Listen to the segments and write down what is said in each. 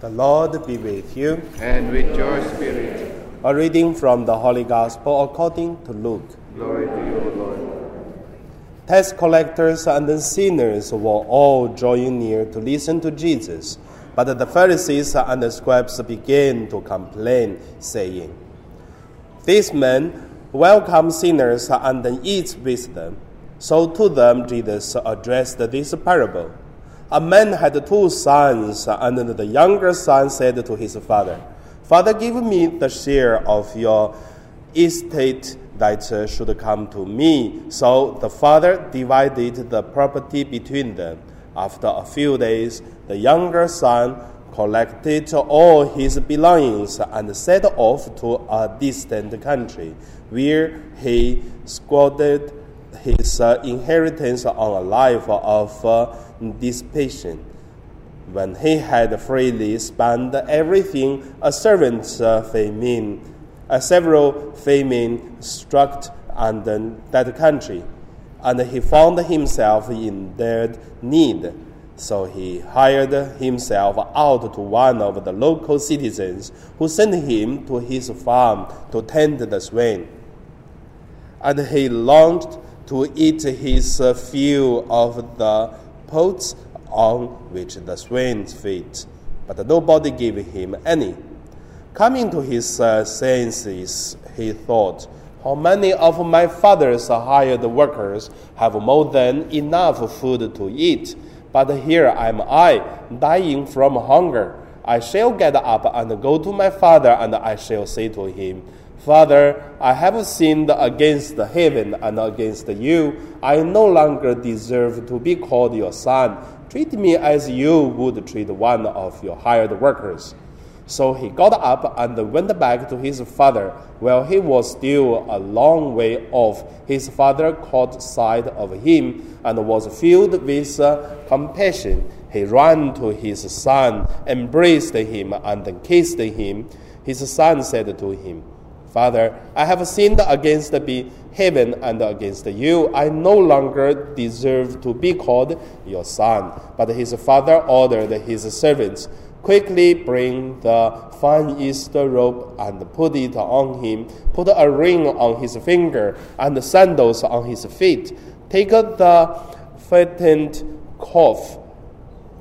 The Lord be with you. and with your spirit. A reading from the Holy Gospel according to Luke. Glory to you, Lord. Tax collectors and the sinners were all drawing near to listen to Jesus. But the Pharisees and the scribes began to complain, saying, These men welcome sinners and eat with them. So to them Jesus addressed this parable. A man had two sons, and the younger son said to his father, Father, give me the share of your estate that uh, should come to me. So the father divided the property between them. After a few days, the younger son collected all his belongings and set off to a distant country, where he squandered his uh, inheritance on a life of uh, dissipation. When he had freely spent everything, a servant uh, famine, uh, several famine struck the, that country, and he found himself in their need. So he hired himself out to one of the local citizens, who sent him to his farm to tend the swine. And he longed to eat his fill of the pots on which the swine feed, but nobody gave him any. Coming to his uh, senses, he thought, How many of my father's hired workers have more than enough food to eat? But here am I, dying from hunger. I shall get up and go to my father, and I shall say to him, Father, I have sinned against heaven and against you. I no longer deserve to be called your son. Treat me as you would treat one of your hired workers. So he got up and went back to his father. While he was still a long way off, his father caught sight of him and was filled with uh, compassion. He ran to his son, embraced him, and kissed him. His son said to him, Father, I have sinned against the heaven and against you. I no longer deserve to be called your son. But his father ordered his servants, Quickly bring the finest robe and put it on him. Put a ring on his finger and sandals on his feet. Take the fattened calf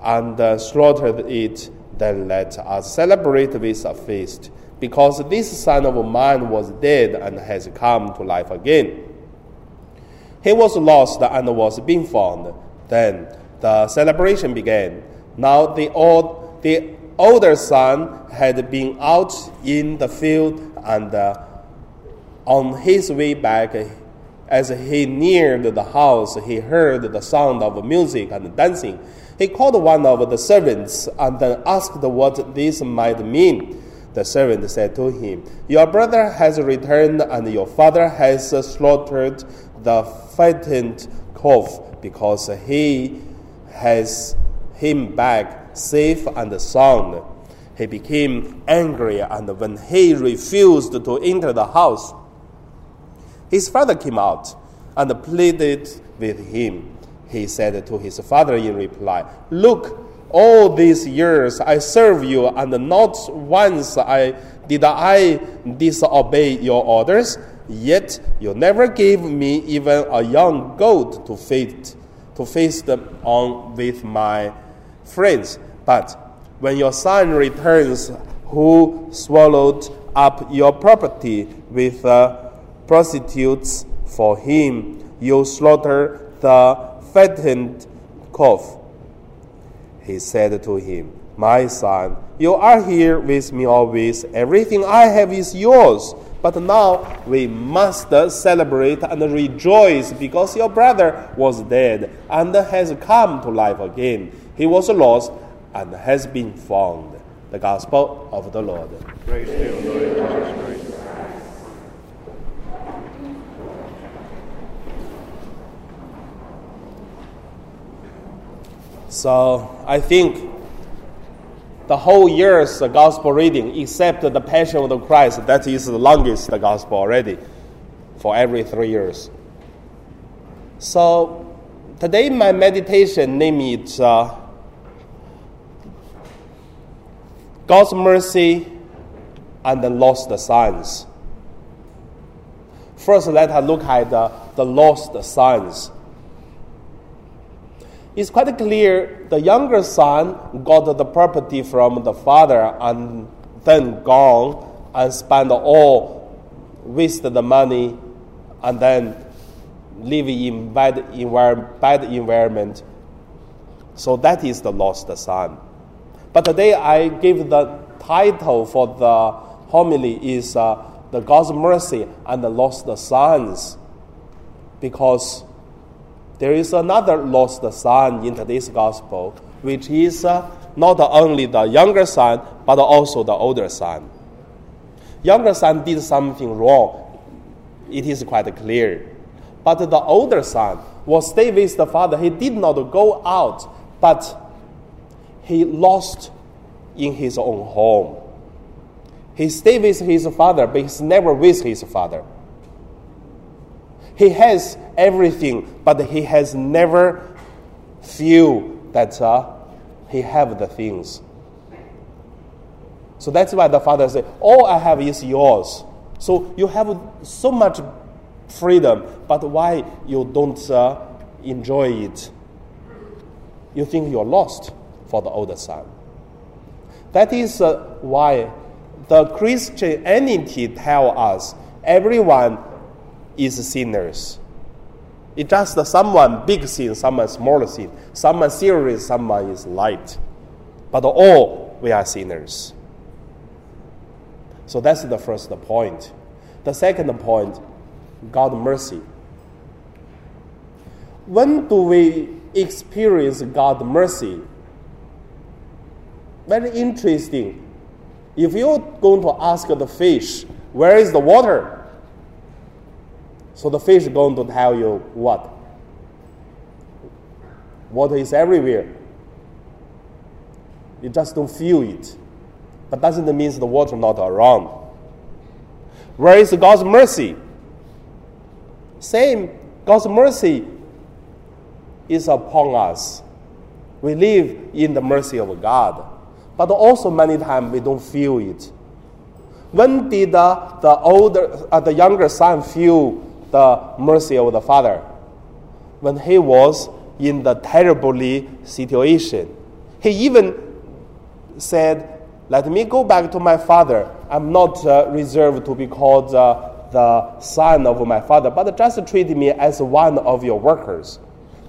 and slaughter it. Then let us celebrate with a feast because this son of mine was dead and has come to life again. He was lost and was being found. Then the celebration began. Now the old, the older son had been out in the field and uh, on his way back, as he neared the house, he heard the sound of music and dancing. He called one of the servants and then asked what this might mean. The servant said to him, Your brother has returned, and your father has slaughtered the fattened calf because he has him back safe and sound. He became angry, and when he refused to enter the house, his father came out and pleaded with him. He said to his father in reply, Look, all these years I serve you, and not once I did I disobey your orders. Yet you never gave me even a young goat to feed, to feast on with my friends. But when your son returns, who swallowed up your property with uh, prostitutes for him, you slaughter the fattened calf. He said to him, My son, you are here with me always. Everything I have is yours. But now we must celebrate and rejoice because your brother was dead and has come to life again. He was lost and has been found. The Gospel of the Lord. Praise you, Lord Jesus Christ. So I think the whole year's gospel reading, except the Passion of the Christ, that is the longest the gospel already for every three years. So today my meditation name is uh, God's mercy and the lost sons. First, let us look at the, the lost sons. It's quite clear the younger son got the property from the father and then gone and spent all, waste the money, and then live in bad, envir- bad environment. So that is the lost son. But today I give the title for the homily is uh, the God's mercy and the lost sons, because there is another lost son in today's gospel, which is uh, not only the younger son, but also the older son. Younger son did something wrong. It is quite clear. But the older son was stay with the father. He did not go out, but he lost in his own home. He stayed with his father, but he's never with his father. He has everything, but he has never feel that uh, he have the things. So that's why the father said, All I have is yours. So you have so much freedom, but why you don't uh, enjoy it? You think you're lost for the older son. That is uh, why the Christianity tell us everyone is sinners. It's just someone big sin, someone small sin, someone serious, someone is light. But all we are sinners. So that's the first point. The second point, God mercy. When do we experience God mercy? Very interesting. If you're going to ask the fish, where is the water? So the fish going to tell you what? Water is everywhere. You just don't feel it. But doesn't mean the water not around. Where is God's mercy? Same, God's mercy is upon us. We live in the mercy of God. But also many times we don't feel it. When did uh, the older, uh, the younger son feel the mercy of the father? When he was in the terribly situation. He even said, "Let me go back to my father. I'm not uh, reserved to be called uh, the son of my father, but just treat me as one of your workers."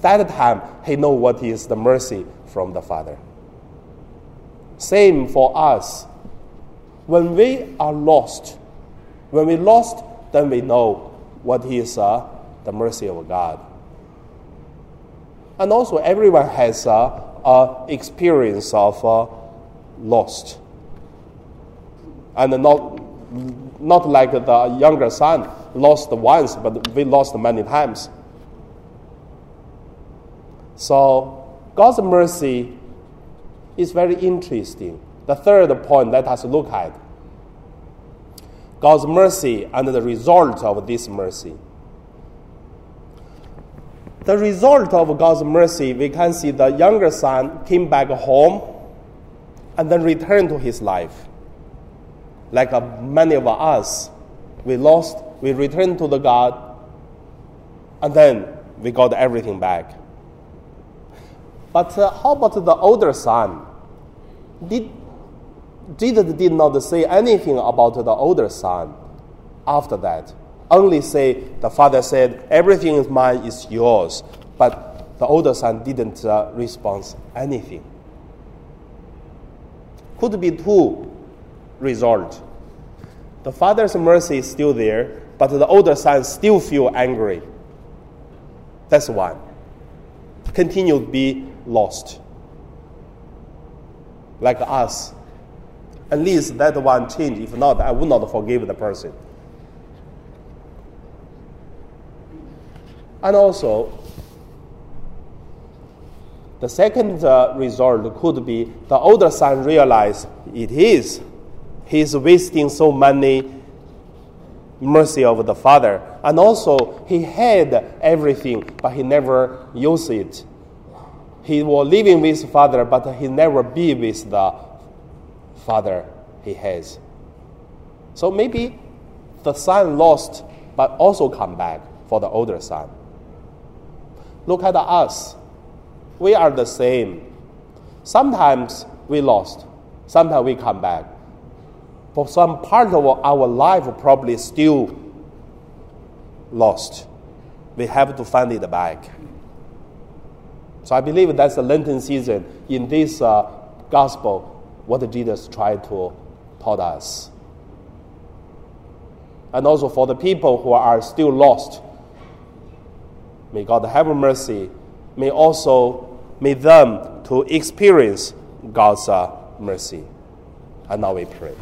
That time, he know what is the mercy from the father. Same for us. When we are lost, when we lost, then we know what is uh, the mercy of God. And also, everyone has uh, a experience of uh, lost, and not not like the younger son lost once, but we lost many times. So God's mercy is very interesting. The third point let us look at God's mercy and the result of this mercy. The result of God's mercy, we can see the younger son came back home and then returned to his life. Like uh, many of us, we lost, we returned to the God, and then we got everything back. But uh, how about the older son? Did, Jesus did not say anything about the older son after that. Only say, the father said, Everything is mine is yours. But the older son didn't uh, respond anything. Could be two results. The father's mercy is still there, but the older son still feel angry. That's one. Continue to be lost. Like us. At least that one change. If not, I would not forgive the person. And also, the second uh, result could be the older son realized it is he's wasting so many mercy of the father, and also he had everything, but he never used it he was living with father, but he never be with the father he has. So maybe the son lost, but also come back for the older son. Look at us. We are the same. Sometimes we lost, sometimes we come back. For some part of our life, probably still lost. We have to find it back. So I believe that's the Lenten season in this uh, gospel, what Jesus tried to taught us. And also for the people who are still lost, may God have mercy. May also may them to experience God's uh, mercy. And now we pray.